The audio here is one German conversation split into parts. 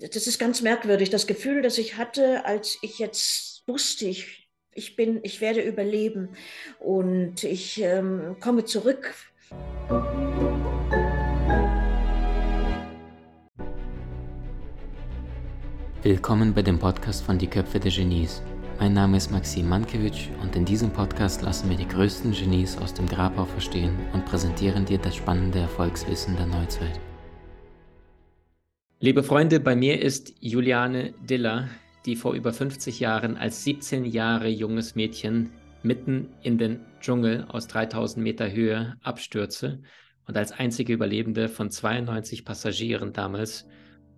das ist ganz merkwürdig, das Gefühl, das ich hatte, als ich jetzt wusste, ich, ich bin, ich werde überleben und ich ähm, komme zurück. Willkommen bei dem Podcast von Die Köpfe der Genies. Mein Name ist Maxim Mankewitsch und in diesem Podcast lassen wir die größten Genies aus dem Grabau verstehen und präsentieren dir das spannende Erfolgswissen der Neuzeit. Liebe Freunde, bei mir ist Juliane Diller, die vor über 50 Jahren als 17 Jahre junges Mädchen mitten in den Dschungel aus 3000 Meter Höhe abstürze und als einzige Überlebende von 92 Passagieren damals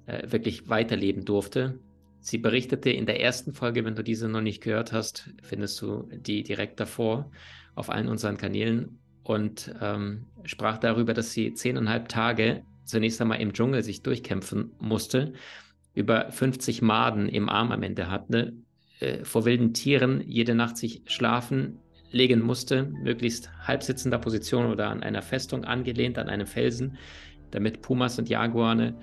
äh, wirklich weiterleben durfte. Sie berichtete in der ersten Folge, wenn du diese noch nicht gehört hast, findest du die direkt davor auf allen unseren Kanälen und ähm, sprach darüber, dass sie zehneinhalb Tage zunächst einmal im Dschungel sich durchkämpfen musste, über 50 Maden im Arm am Ende hatte, äh, vor wilden Tieren jede Nacht sich schlafen legen musste, möglichst halbsitzender Position oder an einer Festung angelehnt, an einem Felsen, damit Pumas und Jaguare,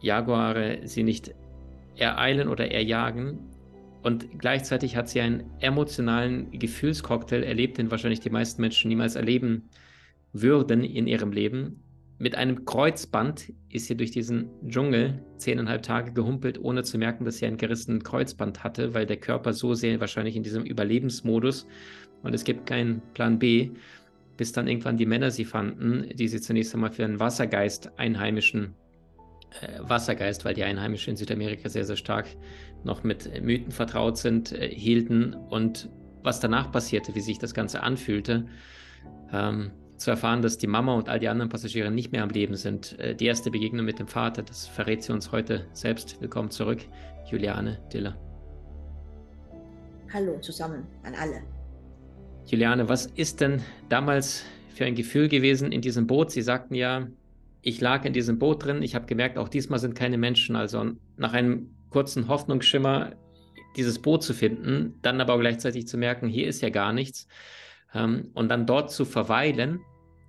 Jaguare sie nicht ereilen oder erjagen. Und gleichzeitig hat sie einen emotionalen Gefühlscocktail erlebt, den wahrscheinlich die meisten Menschen niemals erleben würden in ihrem Leben. Mit einem Kreuzband ist sie durch diesen Dschungel zehneinhalb Tage gehumpelt, ohne zu merken, dass sie ein gerissenen Kreuzband hatte, weil der Körper so sehr wahrscheinlich in diesem Überlebensmodus und es gibt keinen Plan B, bis dann irgendwann die Männer sie fanden, die sie zunächst einmal für einen Wassergeist einheimischen äh, Wassergeist, weil die Einheimischen in Südamerika sehr, sehr stark noch mit Mythen vertraut sind, äh, hielten und was danach passierte, wie sich das Ganze anfühlte. Ähm, zu erfahren, dass die Mama und all die anderen Passagiere nicht mehr am Leben sind. Äh, die erste Begegnung mit dem Vater, das verrät sie uns heute selbst. Willkommen zurück, Juliane Diller. Hallo zusammen an alle. Juliane, was ist denn damals für ein Gefühl gewesen in diesem Boot? Sie sagten ja, ich lag in diesem Boot drin. Ich habe gemerkt, auch diesmal sind keine Menschen. Also nach einem kurzen Hoffnungsschimmer dieses Boot zu finden, dann aber gleichzeitig zu merken, hier ist ja gar nichts. Ähm, und dann dort zu verweilen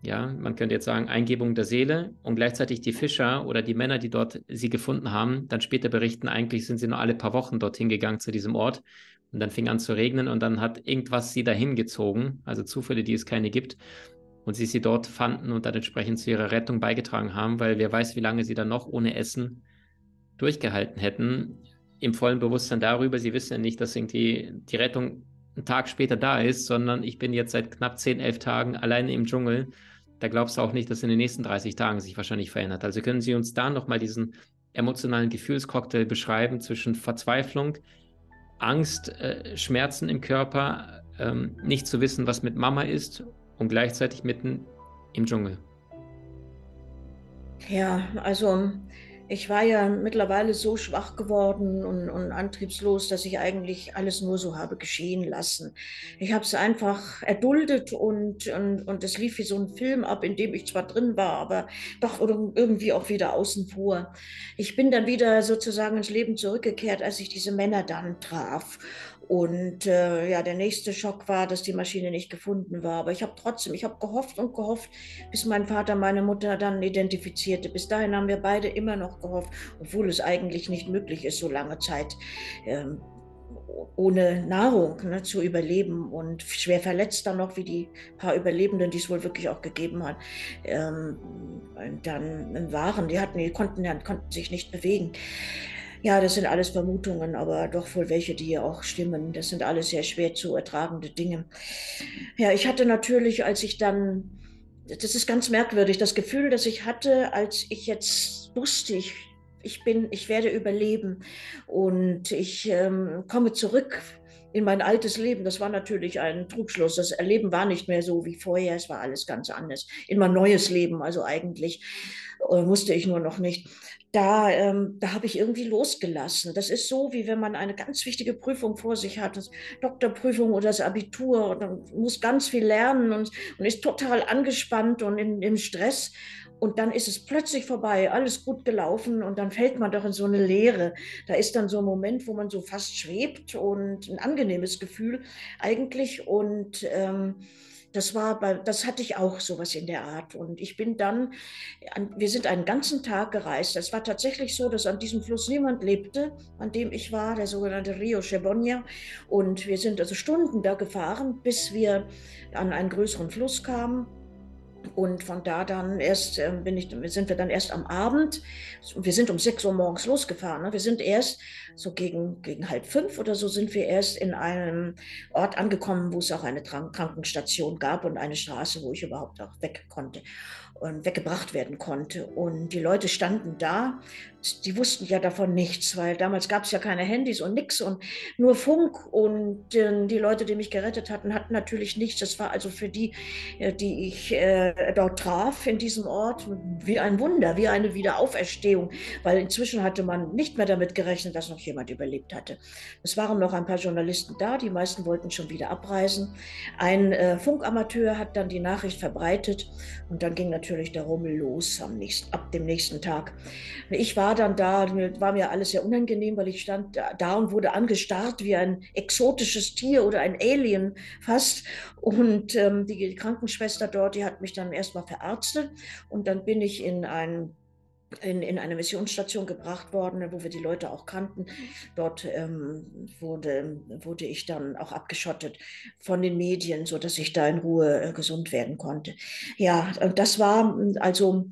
ja, man könnte jetzt sagen, Eingebung der Seele und gleichzeitig die Fischer oder die Männer, die dort sie gefunden haben, dann später berichten, eigentlich sind sie nur alle paar Wochen dorthin gegangen zu diesem Ort. Und dann fing an zu regnen und dann hat irgendwas sie dahin gezogen, also Zufälle, die es keine gibt. Und sie sie dort fanden und dann entsprechend zu ihrer Rettung beigetragen haben, weil wer weiß, wie lange sie dann noch ohne Essen durchgehalten hätten, im vollen Bewusstsein darüber, sie wissen ja nicht, dass irgendwie die Rettung einen Tag später da ist, sondern ich bin jetzt seit knapp 10, 11 Tagen alleine im Dschungel da glaubst du auch nicht, dass in den nächsten 30 Tagen sich wahrscheinlich verändert. Also können Sie uns da nochmal diesen emotionalen Gefühlscocktail beschreiben zwischen Verzweiflung, Angst, äh, Schmerzen im Körper, ähm, nicht zu wissen, was mit Mama ist und gleichzeitig mitten im Dschungel. Ja, also ich war ja mittlerweile so schwach geworden und, und, antriebslos, dass ich eigentlich alles nur so habe geschehen lassen. Ich habe es einfach erduldet und, und, und es lief wie so ein Film ab, in dem ich zwar drin war, aber doch irgendwie auch wieder außen vor. Ich bin dann wieder sozusagen ins Leben zurückgekehrt, als ich diese Männer dann traf. Und äh, ja, der nächste Schock war, dass die Maschine nicht gefunden war. Aber ich habe trotzdem, ich habe gehofft und gehofft, bis mein Vater meine Mutter dann identifizierte. Bis dahin haben wir beide immer noch gehofft, obwohl es eigentlich nicht möglich ist, so lange Zeit ähm, ohne Nahrung ne, zu überleben und schwer verletzt dann noch, wie die paar Überlebenden, die es wohl wirklich auch gegeben hat, ähm, dann waren. Die hatten, die konnten, konnten sich nicht bewegen. Ja, das sind alles Vermutungen, aber doch wohl welche, die auch stimmen. Das sind alles sehr schwer zu ertragende Dinge. Ja, ich hatte natürlich, als ich dann, das ist ganz merkwürdig, das Gefühl, das ich hatte, als ich jetzt wusste, ich, ich bin, ich werde überleben und ich ähm, komme zurück in mein altes Leben. Das war natürlich ein Trugschluss. Das Erleben war nicht mehr so wie vorher. Es war alles ganz anders. In mein neues Leben, also eigentlich äh, wusste ich nur noch nicht da, ähm, da habe ich irgendwie losgelassen. Das ist so, wie wenn man eine ganz wichtige Prüfung vor sich hat, das Doktorprüfung oder das Abitur, und dann muss ganz viel lernen und, und ist total angespannt und in, im Stress. Und dann ist es plötzlich vorbei, alles gut gelaufen und dann fällt man doch in so eine Leere. Da ist dann so ein Moment, wo man so fast schwebt und ein angenehmes Gefühl eigentlich. Und ähm, das war bei, das hatte ich auch sowas in der Art. Und ich bin dann, wir sind einen ganzen Tag gereist. Es war tatsächlich so, dass an diesem Fluss niemand lebte, an dem ich war, der sogenannte Rio Chebonia. Und wir sind also Stunden da gefahren, bis wir an einen größeren Fluss kamen. Und von da dann erst äh, bin ich, sind wir dann erst am Abend, wir sind um 6 Uhr morgens losgefahren. Ne? Wir sind erst so gegen, gegen halb fünf oder so sind wir erst in einem Ort angekommen, wo es auch eine Krankenstation gab und eine Straße, wo ich überhaupt auch weg konnte weggebracht werden konnte. Und die Leute standen da, die wussten ja davon nichts, weil damals gab es ja keine Handys und nichts und nur Funk. Und äh, die Leute, die mich gerettet hatten, hatten natürlich nichts. Das war also für die, äh, die ich äh, dort traf in diesem Ort, wie ein Wunder, wie eine Wiederauferstehung, weil inzwischen hatte man nicht mehr damit gerechnet, dass noch jemand überlebt hatte. Es waren noch ein paar Journalisten da, die meisten wollten schon wieder abreisen. Ein äh, Funkamateur hat dann die Nachricht verbreitet und dann ging natürlich natürlich der Rummel los am nächsten, ab dem nächsten Tag. Ich war dann da, war mir alles sehr unangenehm, weil ich stand da und wurde angestarrt wie ein exotisches Tier oder ein Alien fast. Und ähm, die Krankenschwester dort, die hat mich dann erstmal verarztet und dann bin ich in ein in, in eine Missionsstation gebracht worden, wo wir die Leute auch kannten. Dort ähm, wurde, wurde ich dann auch abgeschottet von den Medien, sodass ich da in Ruhe äh, gesund werden konnte. Ja, das war also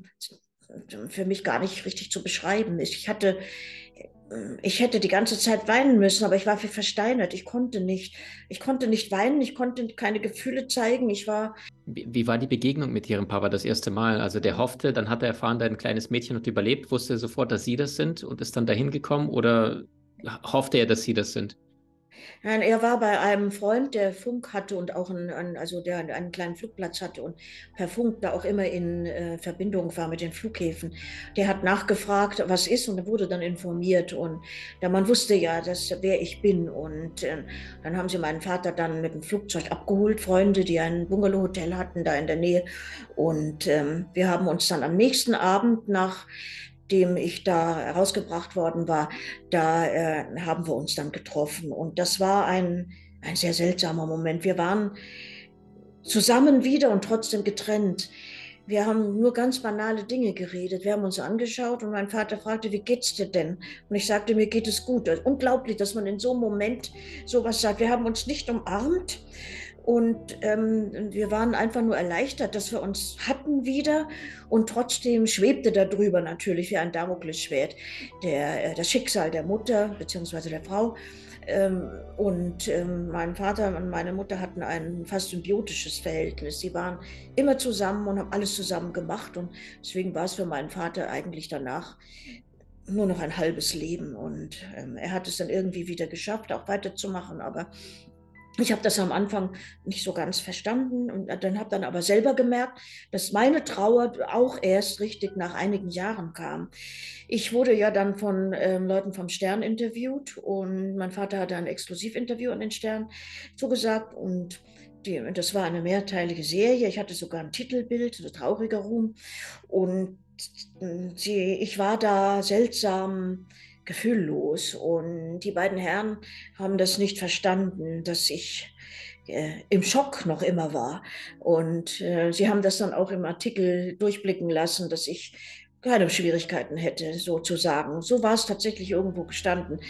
für mich gar nicht richtig zu beschreiben. Ich hatte ich hätte die ganze Zeit weinen müssen, aber ich war versteinert. Ich konnte nicht. Ich konnte nicht weinen, ich konnte keine Gefühle zeigen. Ich war. Wie, wie war die Begegnung mit Ihrem Papa das erste Mal? Also der hoffte, dann hat er erfahren, dein kleines Mädchen hat überlebt, wusste sofort, dass Sie das sind und ist dann dahin gekommen oder hoffte er, dass Sie das sind? Nein, er war bei einem Freund, der Funk hatte und auch einen, also der einen kleinen Flugplatz hatte und per Funk da auch immer in äh, Verbindung war mit den Flughäfen. Der hat nachgefragt, was ist und wurde dann informiert. Und der Mann wusste ja, dass wer ich bin. Und äh, dann haben sie meinen Vater dann mit dem Flugzeug abgeholt, Freunde, die ein Bungalow-Hotel hatten da in der Nähe. Und ähm, wir haben uns dann am nächsten Abend nach dem ich da herausgebracht worden war, da äh, haben wir uns dann getroffen. Und das war ein, ein sehr seltsamer Moment. Wir waren zusammen wieder und trotzdem getrennt. Wir haben nur ganz banale Dinge geredet. Wir haben uns angeschaut und mein Vater fragte, wie geht's dir denn? Und ich sagte, mir geht es gut. Unglaublich, dass man in so einem Moment sowas sagt. Wir haben uns nicht umarmt, und ähm, wir waren einfach nur erleichtert, dass wir uns hatten wieder. Und trotzdem schwebte darüber natürlich wie ein Damoklesschwert der, äh, das Schicksal der Mutter bzw. der Frau. Ähm, und ähm, mein Vater und meine Mutter hatten ein fast symbiotisches Verhältnis. Sie waren immer zusammen und haben alles zusammen gemacht. Und deswegen war es für meinen Vater eigentlich danach nur noch ein halbes Leben. Und ähm, er hat es dann irgendwie wieder geschafft, auch weiterzumachen. Aber ich habe das am Anfang nicht so ganz verstanden und dann habe dann aber selber gemerkt, dass meine Trauer auch erst richtig nach einigen Jahren kam. Ich wurde ja dann von ähm, Leuten vom Stern interviewt und mein Vater hatte ein Exklusivinterview an den Stern zugesagt und die, das war eine mehrteilige Serie. Ich hatte sogar ein Titelbild, so trauriger Ruhm und sie, ich war da seltsam gefühllos. Und die beiden Herren haben das nicht verstanden, dass ich äh, im Schock noch immer war. Und äh, sie haben das dann auch im Artikel durchblicken lassen, dass ich keine Schwierigkeiten hätte, sozusagen. So war es tatsächlich irgendwo gestanden,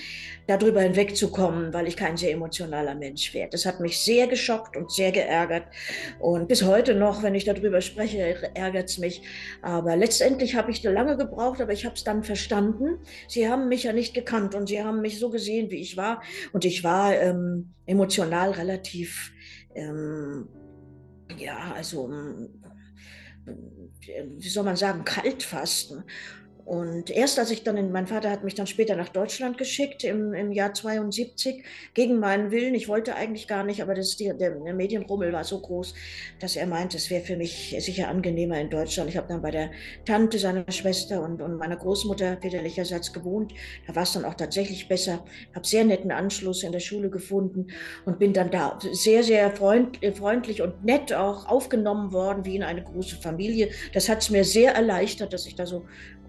darüber hinwegzukommen, weil ich kein sehr emotionaler Mensch wäre. Das hat mich sehr geschockt und sehr geärgert. Und bis heute noch, wenn ich darüber spreche, ärgert es mich. Aber letztendlich habe ich lange gebraucht, aber ich habe es dann verstanden. Sie haben mich ja nicht gekannt und sie haben mich so gesehen, wie ich war. Und ich war ähm, emotional relativ, ähm, ja, also wie soll man sagen, Kaltfasten. Und erst als ich dann, in, mein Vater hat mich dann später nach Deutschland geschickt im, im Jahr 72, gegen meinen Willen. Ich wollte eigentlich gar nicht, aber das, der, der Medienrummel war so groß, dass er meinte, es wäre für mich sicher angenehmer in Deutschland. Ich habe dann bei der Tante seiner Schwester und, und meiner Großmutter väterlicherseits gewohnt. Da war es dann auch tatsächlich besser. Habe sehr netten Anschluss in der Schule gefunden und bin dann da sehr, sehr freund, freundlich und nett auch aufgenommen worden, wie in eine große Familie. Das hat es mir sehr erleichtert, dass ich da so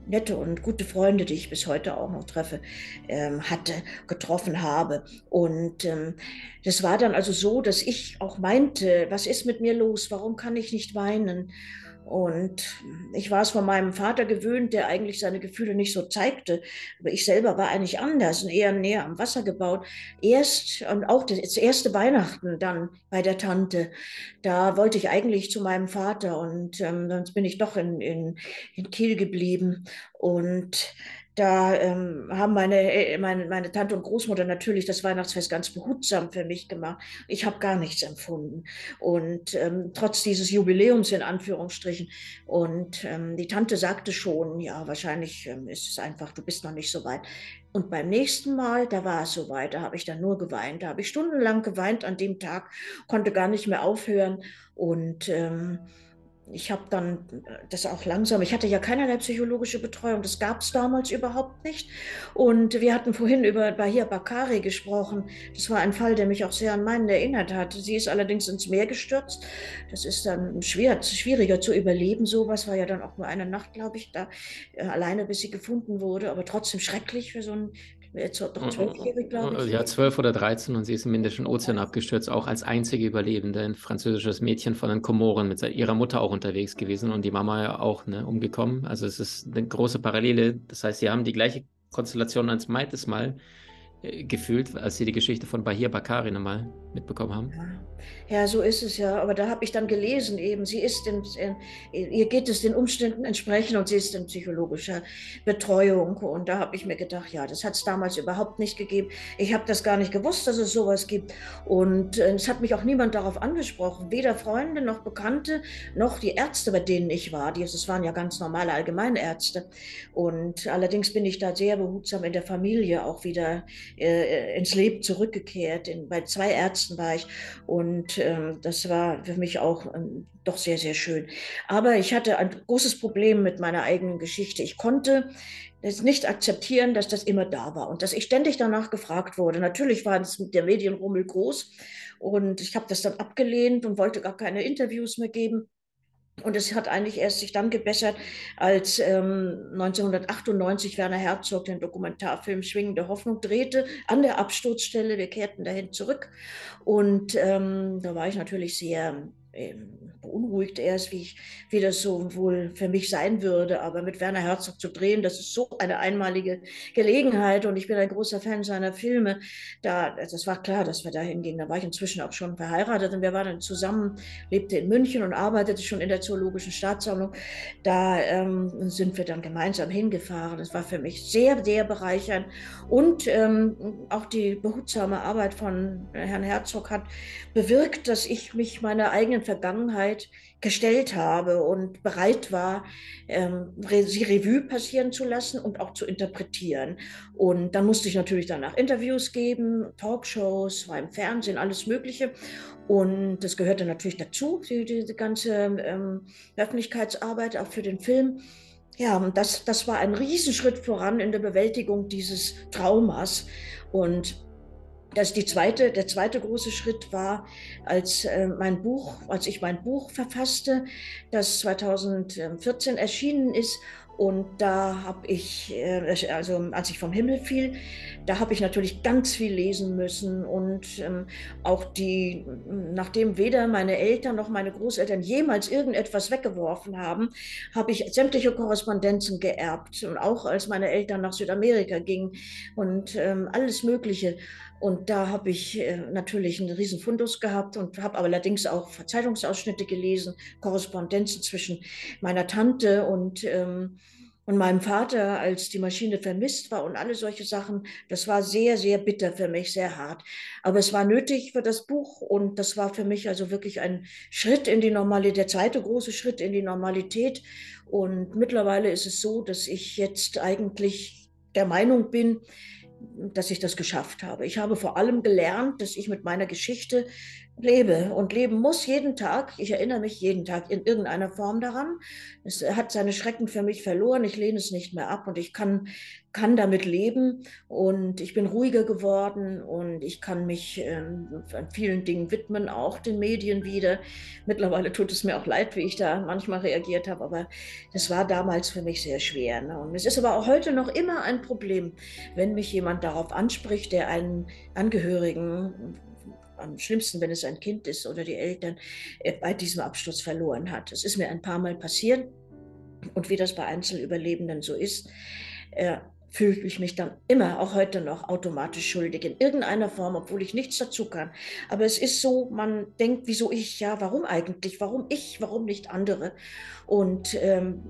nette und gute Freunde, die ich bis heute auch noch treffe, ähm, hatte, getroffen habe. Und ähm, das war dann also so, dass ich auch meinte, was ist mit mir los? Warum kann ich nicht weinen? Und ich war es von meinem Vater gewöhnt, der eigentlich seine Gefühle nicht so zeigte. Aber ich selber war eigentlich anders und eher näher am Wasser gebaut. Erst und auch das erste Weihnachten dann bei der Tante, da wollte ich eigentlich zu meinem Vater und ähm, sonst bin ich doch in, in, in Kiel geblieben. Und da ähm, haben meine, äh, meine, meine Tante und Großmutter natürlich das Weihnachtsfest ganz behutsam für mich gemacht. Ich habe gar nichts empfunden. Und ähm, trotz dieses Jubiläums in Anführungsstrichen. Und ähm, die Tante sagte schon, ja, wahrscheinlich ähm, ist es einfach, du bist noch nicht so weit. Und beim nächsten Mal, da war es soweit, da habe ich dann nur geweint. Da habe ich stundenlang geweint an dem Tag, konnte gar nicht mehr aufhören. Und ähm, ich habe dann äh, das auch langsam, ich hatte ja keinerlei psychologische Betreuung, das gab es damals überhaupt nicht. Und wir hatten vorhin über Bahia Bakari gesprochen. Das war ein Fall, der mich auch sehr an meinen erinnert hat. Sie ist allerdings ins Meer gestürzt. Das ist dann schwer, schwieriger zu überleben. Sowas war ja dann auch nur eine Nacht, glaube ich, da äh, alleine, bis sie gefunden wurde. Aber trotzdem schrecklich für so einen zwölfjährig, glaube ich. Ja, zwölf oder dreizehn und sie ist im Indischen Ozean abgestürzt, auch als einzige Überlebende, ein französisches Mädchen von den Komoren mit ihrer Mutter auch unterwegs gewesen und die Mama ja auch ne, umgekommen. Also es ist eine große Parallele. Das heißt, sie haben die gleiche Konstellation als zweites Mal äh, gefühlt, als sie die Geschichte von Bahir Bakari nochmal mitbekommen haben. Ja. so ist es ja. Aber da habe ich dann gelesen, eben, sie ist in, in, ihr geht es den Umständen entsprechend und sie ist in psychologischer Betreuung. Und da habe ich mir gedacht, ja, das hat es damals überhaupt nicht gegeben. Ich habe das gar nicht gewusst, dass es sowas gibt. Und äh, es hat mich auch niemand darauf angesprochen. Weder Freunde noch Bekannte noch die Ärzte, bei denen ich war. Die, das waren ja ganz normale Allgemeinärzte. Und allerdings bin ich da sehr behutsam in der Familie auch wieder äh, ins Leben zurückgekehrt. In, bei zwei Ärzten Ärzten war ich und ähm, das war für mich auch ähm, doch sehr, sehr schön. Aber ich hatte ein großes Problem mit meiner eigenen Geschichte. Ich konnte es nicht akzeptieren, dass das immer da war und dass ich ständig danach gefragt wurde. Natürlich war es mit der Medienrummel groß und ich habe das dann abgelehnt und wollte gar keine Interviews mehr geben. Und es hat eigentlich erst sich dann gebessert, als ähm, 1998 Werner Herzog den Dokumentarfilm Schwingende Hoffnung drehte, an der Absturzstelle. Wir kehrten dahin zurück. Und ähm, da war ich natürlich sehr ähm, beunruhigt erst, wie, ich, wie das so wohl für mich sein würde. Aber mit Werner Herzog zu drehen, das ist so eine einmalige Gelegenheit und ich bin ein großer Fan seiner Filme. Da, das war klar, dass wir da hingehen. Da war ich inzwischen auch schon verheiratet und wir waren dann zusammen, lebte in München und arbeitete schon in der Zoologischen Staatssammlung. Da ähm, sind wir dann gemeinsam hingefahren. Das war für mich sehr, sehr bereichernd und ähm, auch die behutsame Arbeit von Herrn Herzog hat bewirkt, dass ich mich meiner eigenen Vergangenheit gestellt habe und bereit war, ähm, sie Revue passieren zu lassen und auch zu interpretieren. Und dann musste ich natürlich danach Interviews geben, Talkshows, war im Fernsehen, alles Mögliche. Und das gehörte natürlich dazu, die, diese ganze ähm, Öffentlichkeitsarbeit auch für den Film. Ja, und das, das war ein Riesenschritt voran in der Bewältigung dieses Traumas. Und das die zweite, der zweite große Schritt war, als äh, mein Buch, als ich mein Buch verfasste, das 2014 erschienen ist. Und da habe ich, äh, also als ich vom Himmel fiel, da habe ich natürlich ganz viel lesen müssen. Und ähm, auch die, nachdem weder meine Eltern noch meine Großeltern jemals irgendetwas weggeworfen haben, habe ich sämtliche Korrespondenzen geerbt. Und auch als meine Eltern nach Südamerika gingen und ähm, alles Mögliche und da habe ich äh, natürlich einen riesen Fundus gehabt und habe allerdings auch Zeitungsausschnitte gelesen, Korrespondenzen zwischen meiner Tante und, ähm, und meinem Vater, als die Maschine vermisst war und alle solche Sachen. Das war sehr, sehr bitter für mich, sehr hart. Aber es war nötig für das Buch und das war für mich also wirklich ein Schritt in die Normalität, der zweite große Schritt in die Normalität. Und mittlerweile ist es so, dass ich jetzt eigentlich der Meinung bin, dass ich das geschafft habe. Ich habe vor allem gelernt, dass ich mit meiner Geschichte lebe und leben muss jeden Tag. Ich erinnere mich jeden Tag in irgendeiner Form daran. Es hat seine Schrecken für mich verloren. Ich lehne es nicht mehr ab und ich kann, kann damit leben. Und ich bin ruhiger geworden und ich kann mich ähm, vielen Dingen widmen, auch den Medien wieder. Mittlerweile tut es mir auch leid, wie ich da manchmal reagiert habe, aber das war damals für mich sehr schwer. Ne? Und es ist aber auch heute noch immer ein Problem, wenn mich jemand darauf anspricht, der einen Angehörigen am schlimmsten, wenn es ein Kind ist oder die Eltern äh, bei diesem Absturz verloren hat. Es ist mir ein paar Mal passiert und wie das bei Einzelüberlebenden so ist, äh, fühle ich mich dann immer, auch heute noch, automatisch schuldig in irgendeiner Form, obwohl ich nichts dazu kann. Aber es ist so, man denkt, wieso ich, ja, warum eigentlich, warum ich, warum nicht andere? Und ähm,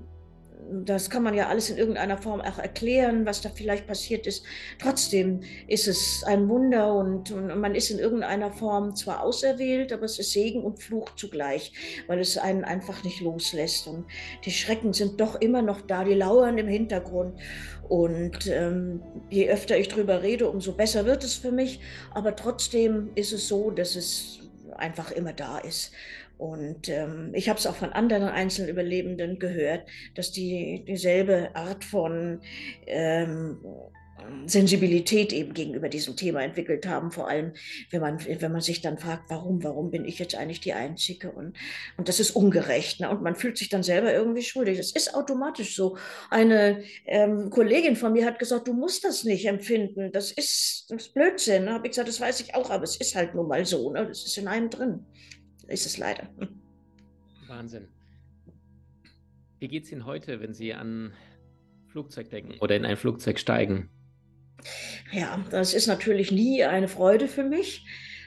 das kann man ja alles in irgendeiner Form auch erklären, was da vielleicht passiert ist. Trotzdem ist es ein Wunder und, und, man ist in irgendeiner Form zwar auserwählt, aber es ist Segen und Fluch zugleich, weil es einen einfach nicht loslässt. Und die Schrecken sind doch immer noch da, die lauern im Hintergrund. Und ähm, je öfter ich drüber rede, umso besser wird es für mich. Aber trotzdem ist es so, dass es einfach immer da ist. Und ähm, ich habe es auch von anderen einzelnen Überlebenden gehört, dass die dieselbe Art von ähm, Sensibilität eben gegenüber diesem Thema entwickelt haben, vor allem wenn man, wenn man sich dann fragt, warum, warum bin ich jetzt eigentlich die Einzige und, und das ist ungerecht ne? und man fühlt sich dann selber irgendwie schuldig. Das ist automatisch so. Eine ähm, Kollegin von mir hat gesagt, du musst das nicht empfinden, das ist, das ist Blödsinn. Da habe ich gesagt, das weiß ich auch, aber es ist halt nun mal so, ne? das ist in einem drin ist es leider. Wahnsinn. Wie geht es Ihnen heute, wenn Sie an Flugzeug denken oder in ein Flugzeug steigen? Ja, das ist natürlich nie eine Freude für mich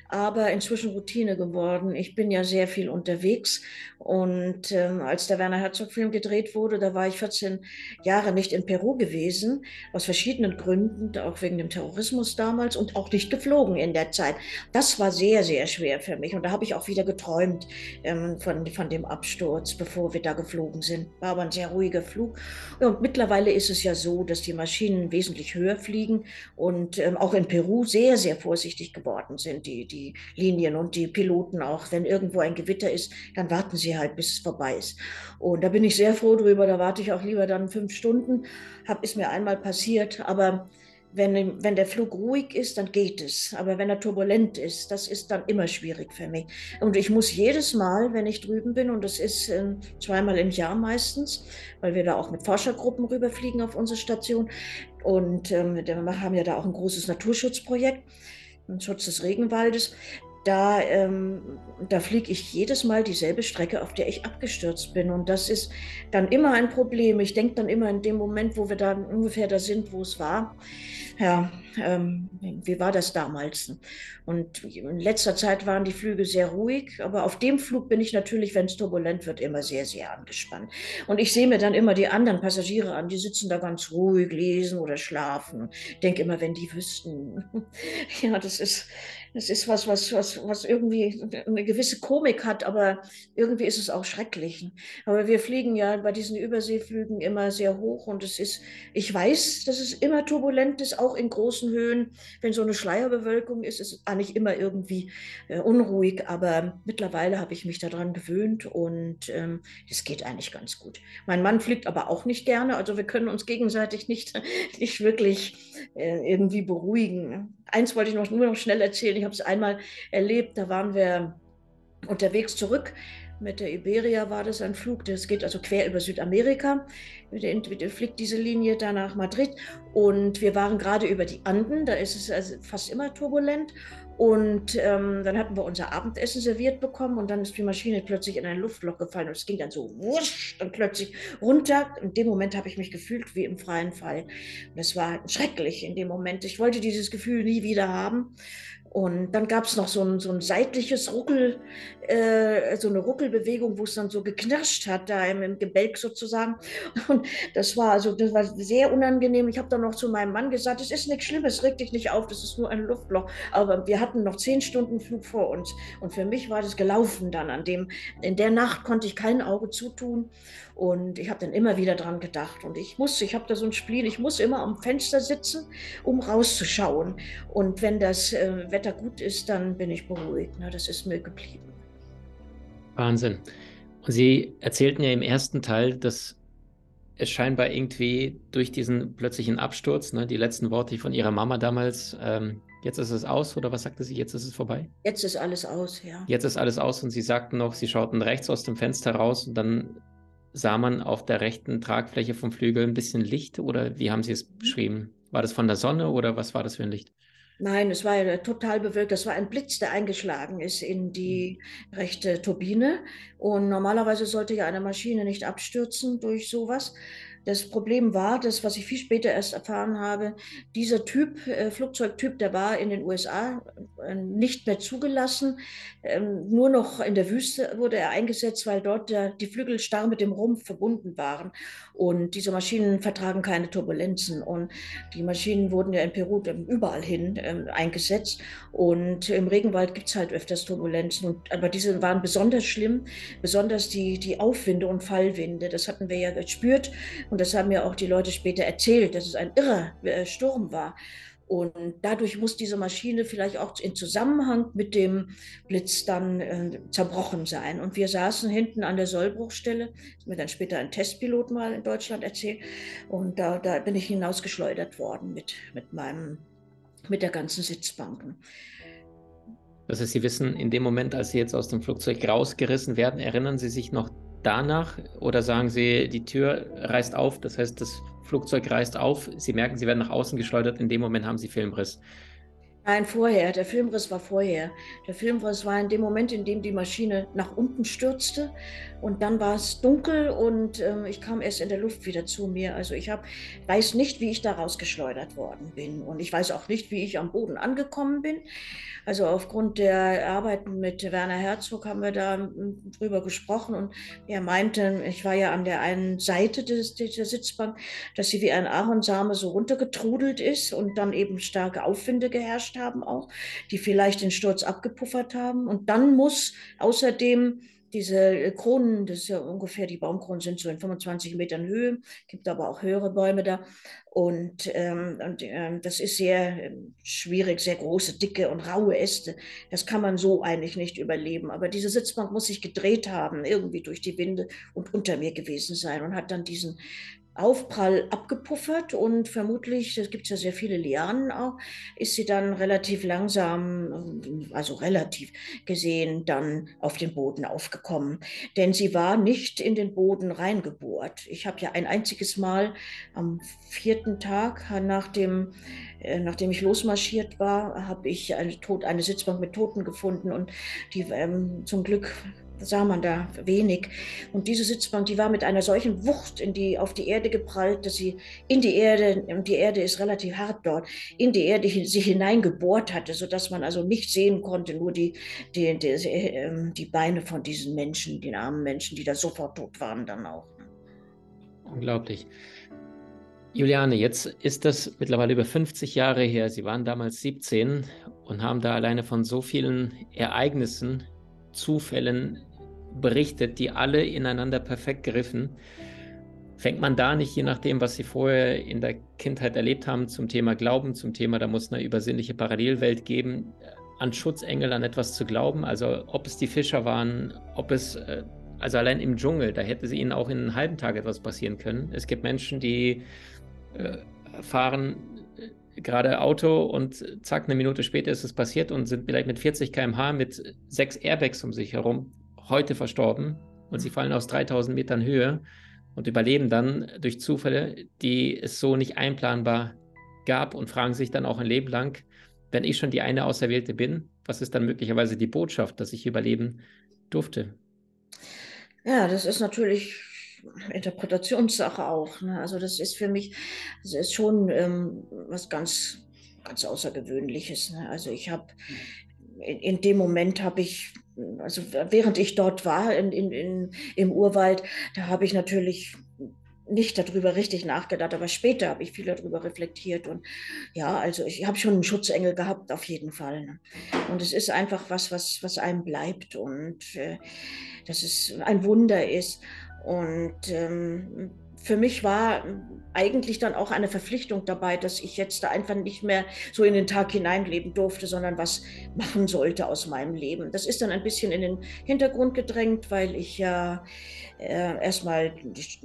aber inzwischen Routine geworden. Ich bin ja sehr viel unterwegs und ähm, als der Werner Herzog-Film gedreht wurde, da war ich 14 Jahre nicht in Peru gewesen, aus verschiedenen Gründen, auch wegen dem Terrorismus damals und auch nicht geflogen in der Zeit. Das war sehr, sehr schwer für mich und da habe ich auch wieder geträumt ähm, von, von dem Absturz, bevor wir da geflogen sind. War aber ein sehr ruhiger Flug. Und mittlerweile ist es ja so, dass die Maschinen wesentlich höher fliegen und ähm, auch in Peru sehr, sehr vorsichtig geworden sind, die, die die Linien und die Piloten auch. Wenn irgendwo ein Gewitter ist, dann warten sie halt, bis es vorbei ist. Und da bin ich sehr froh drüber. Da warte ich auch lieber dann fünf Stunden. Hab, ist mir einmal passiert. Aber wenn, wenn der Flug ruhig ist, dann geht es. Aber wenn er turbulent ist, das ist dann immer schwierig für mich. Und ich muss jedes Mal, wenn ich drüben bin, und das ist äh, zweimal im Jahr meistens, weil wir da auch mit Forschergruppen rüberfliegen auf unsere Station. Und ähm, wir haben ja da auch ein großes Naturschutzprojekt. Schutz des Regenwaldes, da, ähm, da fliege ich jedes Mal dieselbe Strecke, auf der ich abgestürzt bin. Und das ist dann immer ein Problem. Ich denke dann immer in dem Moment, wo wir da ungefähr da sind, wo es war. Ja, ähm, wie war das damals? Und in letzter Zeit waren die Flüge sehr ruhig, aber auf dem Flug bin ich natürlich, wenn es turbulent wird, immer sehr, sehr angespannt. Und ich sehe mir dann immer die anderen Passagiere an, die sitzen da ganz ruhig, lesen oder schlafen. Denke immer, wenn die wüssten. ja, das ist, das ist was, was, was, was irgendwie eine gewisse Komik hat, aber irgendwie ist es auch schrecklich. Aber wir fliegen ja bei diesen Überseeflügen immer sehr hoch und es ist, ich weiß, dass es immer turbulent ist, auch in großen Höhen. Wenn so eine Schleierbewölkung ist, ist es eigentlich immer irgendwie äh, unruhig, aber mittlerweile habe ich mich daran gewöhnt und ähm, es geht eigentlich ganz gut. Mein Mann fliegt aber auch nicht gerne, also wir können uns gegenseitig nicht, nicht wirklich äh, irgendwie beruhigen eins wollte ich noch nur noch schnell erzählen. Ich habe es einmal erlebt, da waren wir unterwegs zurück. Mit der Iberia war das ein Flug, das geht also quer über Südamerika. Fliegt diese Linie da nach Madrid und wir waren gerade über die Anden, da ist es also fast immer turbulent. Und ähm, dann hatten wir unser Abendessen serviert bekommen und dann ist die Maschine plötzlich in ein Luftloch gefallen und es ging dann so wusch und plötzlich runter. In dem Moment habe ich mich gefühlt wie im freien Fall. Und das war schrecklich in dem Moment. Ich wollte dieses Gefühl nie wieder haben. Und dann gab es noch so ein, so ein seitliches Ruckel, äh, so eine Ruckelbewegung, wo es dann so geknirscht hat, da im, im, Gebälk sozusagen. Und das war also, das war sehr unangenehm. Ich habe dann noch zu meinem Mann gesagt, es ist nichts Schlimmes, reg dich nicht auf, das ist nur ein Luftloch. Aber wir hatten noch zehn Stunden Flug vor uns. Und für mich war das gelaufen dann. An dem, in der Nacht konnte ich kein Auge zutun. Und ich habe dann immer wieder dran gedacht. Und ich muss, ich habe da so ein Spiel, ich muss immer am Fenster sitzen, um rauszuschauen. Und wenn das äh, Wetter gut ist, dann bin ich beruhigt. Ne? Das ist mir geblieben. Wahnsinn. Und Sie erzählten ja im ersten Teil, dass es scheinbar irgendwie durch diesen plötzlichen Absturz, ne, die letzten Worte von Ihrer Mama damals, ähm, jetzt ist es aus oder was sagte sie, jetzt ist es vorbei? Jetzt ist alles aus, ja. Jetzt ist alles aus und Sie sagten noch, Sie schauten rechts aus dem Fenster raus und dann sah man auf der rechten Tragfläche vom Flügel ein bisschen Licht oder wie haben Sie es beschrieben? War das von der Sonne oder was war das für ein Licht? Nein, es war ja total bewölkt. Das war ein Blitz, der eingeschlagen ist in die mhm. rechte Turbine. Und normalerweise sollte ja eine Maschine nicht abstürzen durch sowas. Das Problem war, das, was ich viel später erst erfahren habe, dieser Typ, äh, Flugzeugtyp, der war in den USA äh, nicht mehr zugelassen. Ähm, nur noch in der Wüste wurde er eingesetzt, weil dort der, die Flügel starr mit dem Rumpf verbunden waren. Und diese Maschinen vertragen keine Turbulenzen. Und die Maschinen wurden ja in Peru überall hin äh, eingesetzt. Und im Regenwald gibt es halt öfters Turbulenzen. Und, aber diese waren besonders schlimm, besonders die, die Aufwinde und Fallwinde. Das hatten wir ja gespürt. Und und das haben mir auch die Leute später erzählt, dass es ein irrer äh, Sturm war. Und dadurch muss diese Maschine vielleicht auch in Zusammenhang mit dem Blitz dann äh, zerbrochen sein. Und wir saßen hinten an der Sollbruchstelle, das mir dann später ein Testpilot mal in Deutschland erzählt. Und da, da bin ich hinausgeschleudert worden mit, mit, meinem, mit der ganzen Sitzbank. Das heißt, Sie wissen, in dem Moment, als Sie jetzt aus dem Flugzeug rausgerissen werden, erinnern Sie sich noch danach oder sagen Sie, die Tür reißt auf, das heißt, das Flugzeug reißt auf, Sie merken, Sie werden nach außen geschleudert, in dem Moment haben Sie Filmriss. Nein, vorher. Der Filmriss war vorher. Der Filmriss war in dem Moment, in dem die Maschine nach unten stürzte. Und dann war es dunkel und äh, ich kam erst in der Luft wieder zu mir. Also ich hab, weiß nicht, wie ich da rausgeschleudert worden bin. Und ich weiß auch nicht, wie ich am Boden angekommen bin. Also aufgrund der Arbeiten mit Werner Herzog haben wir da hm, drüber gesprochen. Und er meinte, ich war ja an der einen Seite des, der Sitzbank, dass sie wie ein Ahornsame so runtergetrudelt ist und dann eben starke Aufwinde geherrscht haben auch, die vielleicht den Sturz abgepuffert haben. Und dann muss außerdem diese Kronen, das ist ja ungefähr, die Baumkronen sind so in 25 Metern Höhe, gibt aber auch höhere Bäume da. Und, ähm, und ähm, das ist sehr ähm, schwierig, sehr große, dicke und raue Äste. Das kann man so eigentlich nicht überleben. Aber diese Sitzbank muss sich gedreht haben, irgendwie durch die Winde und unter mir gewesen sein und hat dann diesen Aufprall abgepuffert und vermutlich, es gibt ja sehr viele Lianen auch, ist sie dann relativ langsam, also relativ gesehen, dann auf den Boden aufgekommen. Denn sie war nicht in den Boden reingebohrt. Ich habe ja ein einziges Mal am vierten Tag nach dem äh, nachdem ich losmarschiert war, habe ich eine, eine Sitzbank mit Toten gefunden und die ähm, zum Glück sah man da wenig. Und diese Sitzbank, die war mit einer solchen Wucht in die, auf die Erde geprallt, dass sie in die Erde, und die Erde ist relativ hart dort, in die Erde sich hineingebohrt hatte, sodass man also nicht sehen konnte, nur die, die, die, ähm, die Beine von diesen Menschen, den armen Menschen, die da sofort tot waren dann auch. Unglaublich. Juliane, jetzt ist das mittlerweile über 50 Jahre her. Sie waren damals 17 und haben da alleine von so vielen Ereignissen, Zufällen berichtet, die alle ineinander perfekt griffen. Fängt man da nicht, je nachdem, was Sie vorher in der Kindheit erlebt haben, zum Thema Glauben, zum Thema, da muss eine übersinnliche Parallelwelt geben, an Schutzengel, an etwas zu glauben? Also ob es die Fischer waren, ob es, äh, also allein im Dschungel, da hätte sie ihnen auch in einem halben Tag etwas passieren können. Es gibt Menschen, die äh, fahren äh, gerade Auto und zack, eine Minute später ist es passiert und sind vielleicht mit 40 km/h mit sechs Airbags um sich herum heute verstorben und sie fallen aus 3000 Metern Höhe und überleben dann durch Zufälle, die es so nicht einplanbar gab und fragen sich dann auch ein Leben lang, wenn ich schon die eine Auserwählte bin, was ist dann möglicherweise die Botschaft, dass ich überleben durfte? Ja, das ist natürlich Interpretationssache auch. Ne? Also das ist für mich, das ist schon ähm, was ganz, ganz Außergewöhnliches. Ne? Also ich habe in, in, dem Moment habe ich also während ich dort war in, in, in, im Urwald, da habe ich natürlich nicht darüber richtig nachgedacht, aber später habe ich viel darüber reflektiert und ja, also ich habe schon einen Schutzengel gehabt, auf jeden Fall. Ne? Und es ist einfach was, was, was einem bleibt und äh, dass es ein Wunder ist. Und ähm, für mich war eigentlich dann auch eine Verpflichtung dabei, dass ich jetzt da einfach nicht mehr so in den Tag hineinleben durfte, sondern was machen sollte aus meinem Leben. Das ist dann ein bisschen in den Hintergrund gedrängt, weil ich ja äh, erstmal die,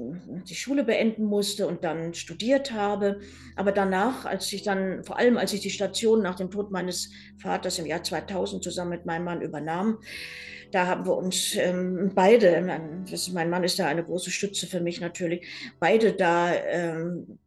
die, Schule beenden musste und dann studiert habe. Aber danach, als ich dann, vor allem als ich die Station nach dem Tod meines Vaters im Jahr 2000 zusammen mit meinem Mann übernahm, da haben wir uns ähm, beide, mein, mein, Mann ist da eine große Stütze für mich natürlich, beide da ähm,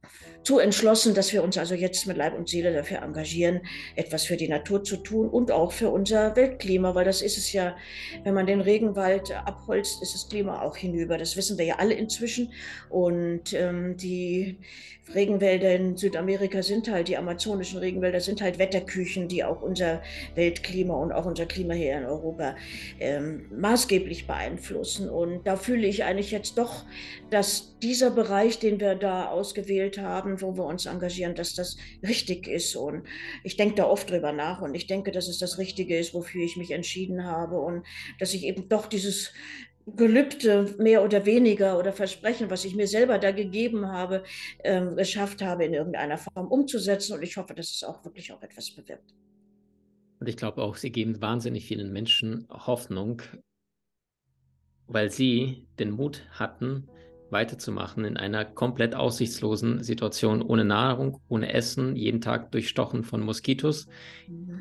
zu entschlossen, dass wir uns also jetzt mit Leib und Seele dafür engagieren, etwas für die Natur zu tun und auch für unser Weltklima, weil das ist es ja, wenn man den Regenwald abholzt, ist das Klima auch hinüber. Das wissen wir ja alle inzwischen. Und ähm, die Regenwälder in Südamerika sind halt, die amazonischen Regenwälder sind halt Wetterküchen, die auch unser Weltklima und auch unser Klima hier in Europa ähm, maßgeblich beeinflussen. Und da fühle ich eigentlich jetzt doch, dass dieser Bereich, den wir da ausgewählt haben, wo wir uns engagieren, dass das richtig ist. Und ich denke da oft drüber nach und ich denke, dass es das Richtige ist, wofür ich mich entschieden habe und dass ich eben doch dieses Gelübde mehr oder weniger oder Versprechen, was ich mir selber da gegeben habe, äh, geschafft habe, in irgendeiner Form umzusetzen. Und ich hoffe, dass es auch wirklich auch etwas bewirkt. Und ich glaube auch, Sie geben wahnsinnig vielen Menschen Hoffnung, weil Sie den Mut hatten, weiterzumachen in einer komplett aussichtslosen Situation, ohne Nahrung, ohne Essen, jeden Tag durchstochen von Moskitos.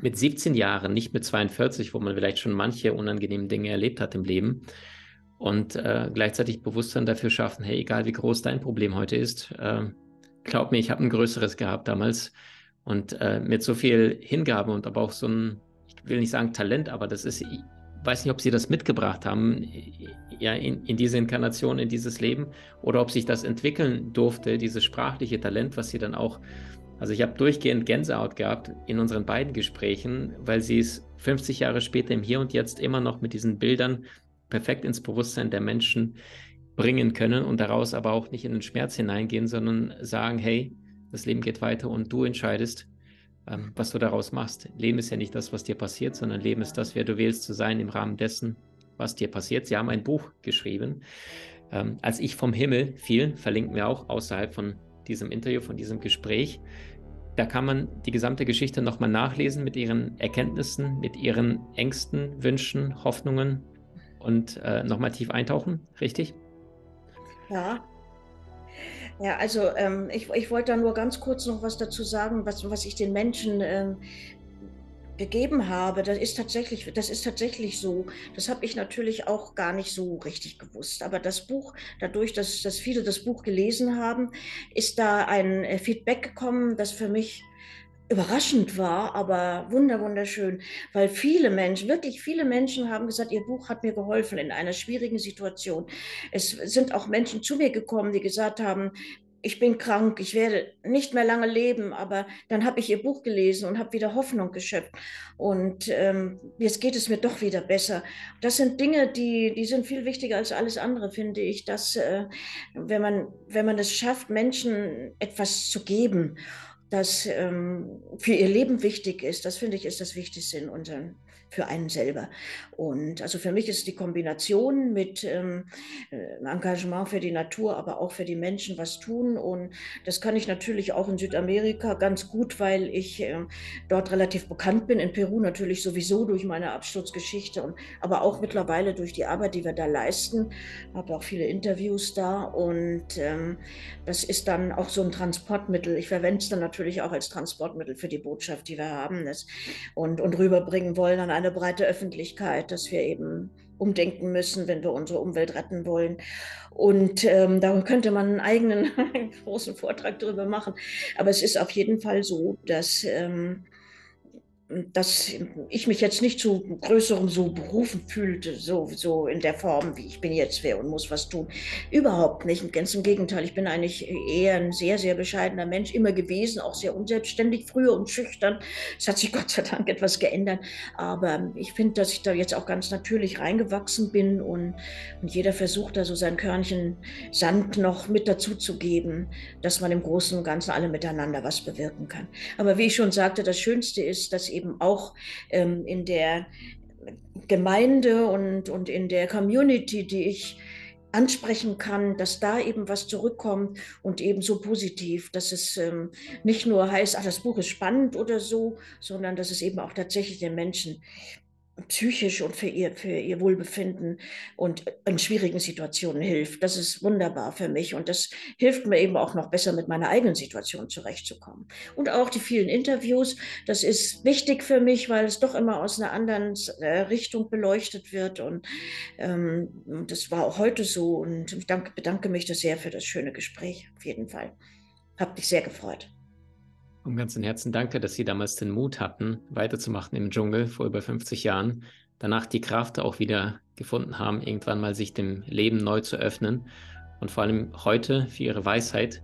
Mit 17 Jahren, nicht mit 42, wo man vielleicht schon manche unangenehmen Dinge erlebt hat im Leben und äh, gleichzeitig Bewusstsein dafür schaffen, hey, egal wie groß dein Problem heute ist, äh, glaub mir, ich habe ein größeres gehabt damals und äh, mit so viel Hingabe und aber auch so ein, ich will nicht sagen Talent, aber das ist, ich weiß nicht, ob sie das mitgebracht haben, ja, in, in diese Inkarnation, in dieses Leben oder ob sich das entwickeln durfte, dieses sprachliche Talent, was sie dann auch also ich habe durchgehend Gänsehaut gehabt in unseren beiden Gesprächen, weil sie es 50 Jahre später im Hier und Jetzt immer noch mit diesen Bildern perfekt ins Bewusstsein der Menschen bringen können und daraus aber auch nicht in den Schmerz hineingehen, sondern sagen, hey, das Leben geht weiter und du entscheidest, ähm, was du daraus machst. Leben ist ja nicht das, was dir passiert, sondern Leben ist das, wer du wählst zu sein im Rahmen dessen, was dir passiert. Sie haben ein Buch geschrieben. Ähm, als ich vom Himmel fiel, verlinken wir auch außerhalb von diesem Interview, von diesem Gespräch. Da kann man die gesamte Geschichte nochmal nachlesen mit ihren Erkenntnissen, mit ihren Ängsten, Wünschen, Hoffnungen, und äh, nochmal tief eintauchen, richtig? Ja. Ja, also ähm, ich, ich wollte da nur ganz kurz noch was dazu sagen, was, was ich den Menschen ähm, gegeben habe. Das ist tatsächlich, das ist tatsächlich so. Das habe ich natürlich auch gar nicht so richtig gewusst. Aber das Buch, dadurch, dass, dass viele das Buch gelesen haben, ist da ein äh, Feedback gekommen, das für mich überraschend war, aber wunder wunderschön, weil viele Menschen, wirklich viele Menschen haben gesagt, ihr Buch hat mir geholfen in einer schwierigen Situation. Es sind auch Menschen zu mir gekommen, die gesagt haben, ich bin krank, ich werde nicht mehr lange leben, aber dann habe ich ihr Buch gelesen und habe wieder Hoffnung geschöpft. Und ähm, jetzt geht es mir doch wieder besser. Das sind Dinge, die, die sind viel wichtiger als alles andere, finde ich, dass äh, wenn, man, wenn man es schafft, Menschen etwas zu geben das ähm, für ihr Leben wichtig ist, das finde ich ist das Wichtigste in unseren für einen selber. Und also für mich ist die Kombination mit ähm, äh, Engagement für die Natur, aber auch für die Menschen was tun. Und das kann ich natürlich auch in Südamerika ganz gut, weil ich äh, dort relativ bekannt bin. In Peru natürlich sowieso durch meine Absturzgeschichte, und, aber auch mittlerweile durch die Arbeit, die wir da leisten. Habe auch viele Interviews da und ähm, das ist dann auch so ein Transportmittel. Ich verwende es dann natürlich auch als Transportmittel für die Botschaft, die wir haben das, und, und rüberbringen wollen an eine breite Öffentlichkeit, dass wir eben umdenken müssen, wenn wir unsere Umwelt retten wollen. Und ähm, da könnte man einen eigenen großen Vortrag darüber machen. Aber es ist auf jeden Fall so, dass ähm, dass ich mich jetzt nicht zu größerem so berufen fühlte, so, so in der Form, wie ich bin jetzt wer und muss was tun. Überhaupt nicht. Ganz im Gegenteil, ich bin eigentlich eher ein sehr, sehr bescheidener Mensch, immer gewesen, auch sehr unselbstständig, früher und schüchtern. Es hat sich Gott sei Dank etwas geändert. Aber ich finde, dass ich da jetzt auch ganz natürlich reingewachsen bin und, und jeder versucht da so sein Körnchen Sand noch mit dazu zu geben, dass man im Großen und Ganzen alle miteinander was bewirken kann. Aber wie ich schon sagte, das Schönste ist, dass eben auch ähm, in der Gemeinde und, und in der Community, die ich ansprechen kann, dass da eben was zurückkommt und eben so positiv, dass es ähm, nicht nur heißt, ach, das Buch ist spannend oder so, sondern dass es eben auch tatsächlich den Menschen psychisch und für ihr, für ihr Wohlbefinden und in schwierigen Situationen hilft. Das ist wunderbar für mich und das hilft mir eben auch noch besser mit meiner eigenen Situation zurechtzukommen. Und auch die vielen Interviews, das ist wichtig für mich, weil es doch immer aus einer anderen äh, Richtung beleuchtet wird und ähm, das war auch heute so und ich danke, bedanke mich das sehr für das schöne Gespräch, auf jeden Fall. Hab mich sehr gefreut. Vom ganzen Herzen danke, dass Sie damals den Mut hatten, weiterzumachen im Dschungel vor über 50 Jahren. Danach die Kraft auch wieder gefunden haben, irgendwann mal sich dem Leben neu zu öffnen. Und vor allem heute für Ihre Weisheit,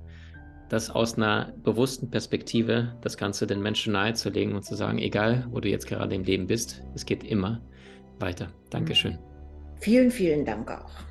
das aus einer bewussten Perspektive das Ganze den Menschen nahezulegen und zu sagen, egal wo du jetzt gerade im Leben bist, es geht immer weiter. Dankeschön. Vielen, vielen Dank auch.